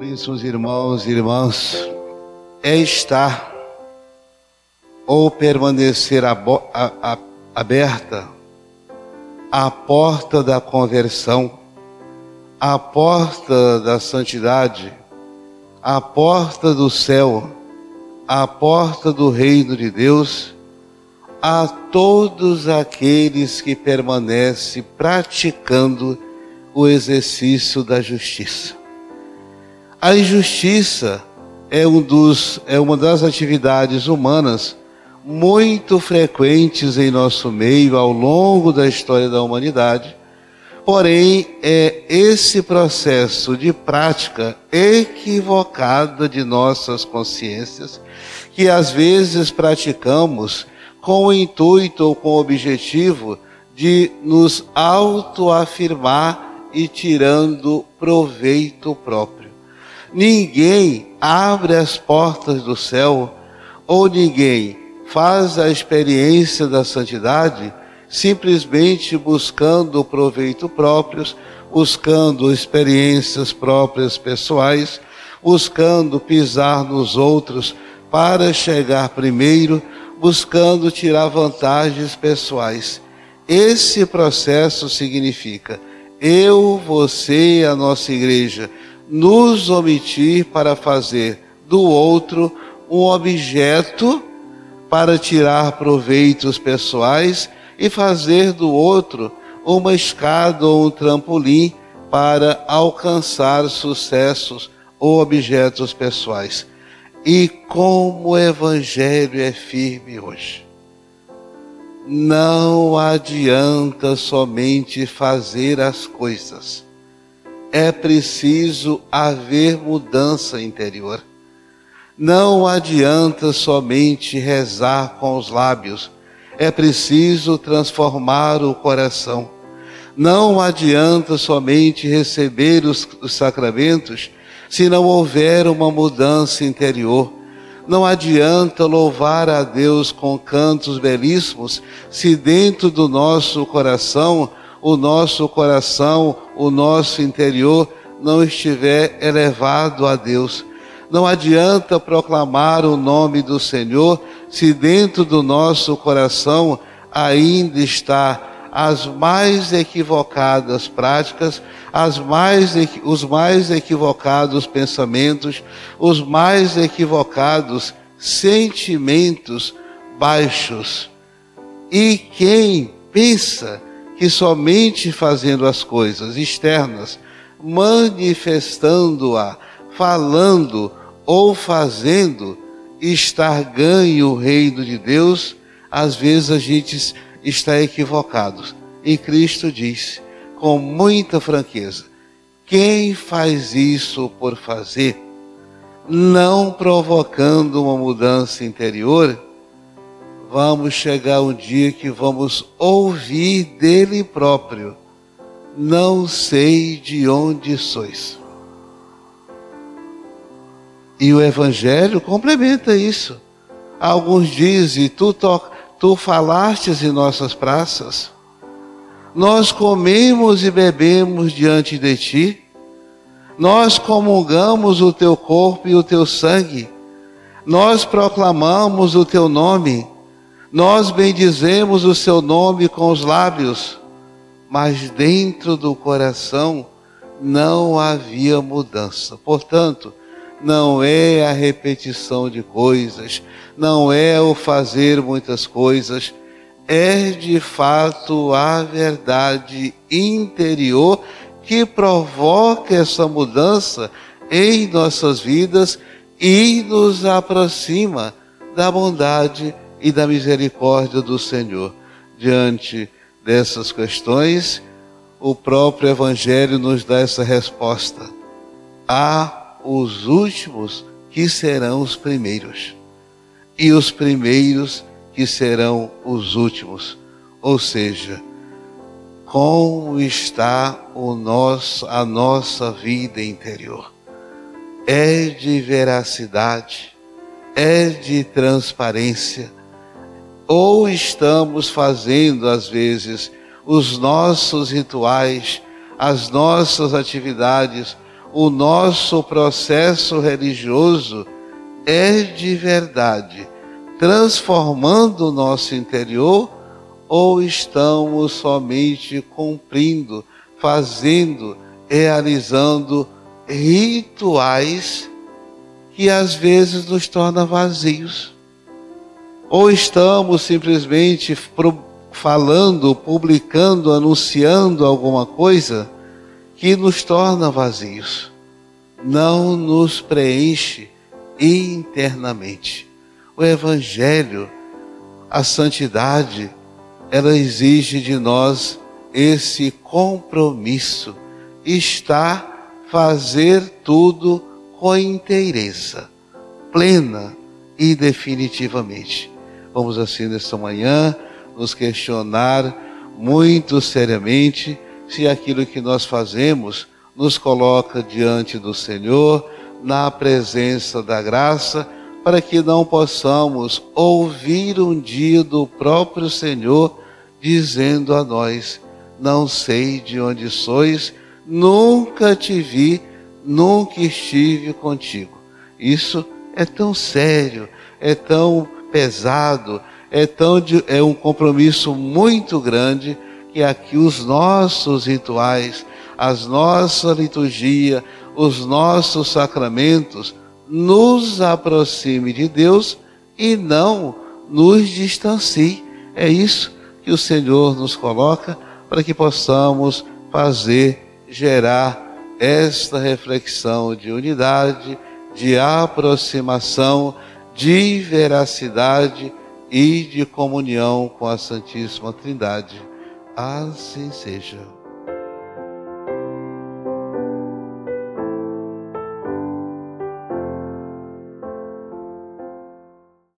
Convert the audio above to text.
Caríssimos irmãos e irmãs, é estar ou permanecer aberta a porta da conversão, a porta da santidade, a porta do céu, a porta do reino de Deus, a todos aqueles que permanecem praticando o exercício da justiça. A injustiça é, um dos, é uma das atividades humanas muito frequentes em nosso meio ao longo da história da humanidade. Porém, é esse processo de prática equivocada de nossas consciências que às vezes praticamos com o intuito ou com o objetivo de nos autoafirmar e tirando proveito próprio. Ninguém abre as portas do céu ou ninguém faz a experiência da santidade simplesmente buscando proveito próprios, buscando experiências próprias pessoais, buscando pisar nos outros para chegar primeiro, buscando tirar vantagens pessoais. Esse processo significa eu, você, a nossa igreja, nos omitir para fazer do outro um objeto para tirar proveitos pessoais e fazer do outro uma escada ou um trampolim para alcançar sucessos ou objetos pessoais. E como o Evangelho é firme hoje. Não adianta somente fazer as coisas, é preciso haver mudança interior. Não adianta somente rezar com os lábios, é preciso transformar o coração. Não adianta somente receber os, os sacramentos se não houver uma mudança interior. Não adianta louvar a Deus com cantos belíssimos se dentro do nosso coração, o nosso coração, o nosso interior não estiver elevado a Deus. Não adianta proclamar o nome do Senhor se dentro do nosso coração ainda está as mais equivocadas práticas, as mais, os mais equivocados pensamentos, os mais equivocados sentimentos baixos. E quem pensa que somente fazendo as coisas externas, manifestando-a, falando, ou fazendo estar ganho o reino de Deus, às vezes a gente está equivocado. E Cristo disse com muita franqueza: quem faz isso por fazer, não provocando uma mudança interior, vamos chegar um dia que vamos ouvir dele próprio: não sei de onde sois. E o Evangelho complementa isso. Alguns dizem: Tu, tu falastes em nossas praças, nós comemos e bebemos diante de ti, nós comungamos o teu corpo e o teu sangue, nós proclamamos o teu nome, nós bendizemos o seu nome com os lábios, mas dentro do coração não havia mudança. Portanto, não é a repetição de coisas, não é o fazer muitas coisas, é de fato a verdade interior que provoca essa mudança em nossas vidas e nos aproxima da bondade e da misericórdia do Senhor. Diante dessas questões, o próprio Evangelho nos dá essa resposta. Há os últimos que serão os primeiros, e os primeiros que serão os últimos. Ou seja, como está o nosso, a nossa vida interior? É de veracidade, é de transparência, ou estamos fazendo às vezes os nossos rituais, as nossas atividades o nosso processo religioso é de verdade, transformando o nosso interior, ou estamos somente cumprindo, fazendo, realizando rituais que às vezes nos tornam vazios? Ou estamos simplesmente falando, publicando, anunciando alguma coisa que nos torna vazios, não nos preenche internamente. O Evangelho, a santidade, ela exige de nós esse compromisso, estar, fazer tudo com inteireza, plena e definitivamente. Vamos assim nesta manhã nos questionar muito seriamente se aquilo que nós fazemos nos coloca diante do Senhor, na presença da graça, para que não possamos ouvir um dia do próprio Senhor dizendo a nós: Não sei de onde sois, nunca te vi, nunca estive contigo. Isso é tão sério, é tão pesado, é, tão é um compromisso muito grande que aqui os nossos rituais, as nossa liturgia, os nossos sacramentos nos aproxime de Deus e não nos distancie. É isso que o Senhor nos coloca para que possamos fazer, gerar esta reflexão de unidade, de aproximação de veracidade e de comunhão com a Santíssima Trindade. Assim seja.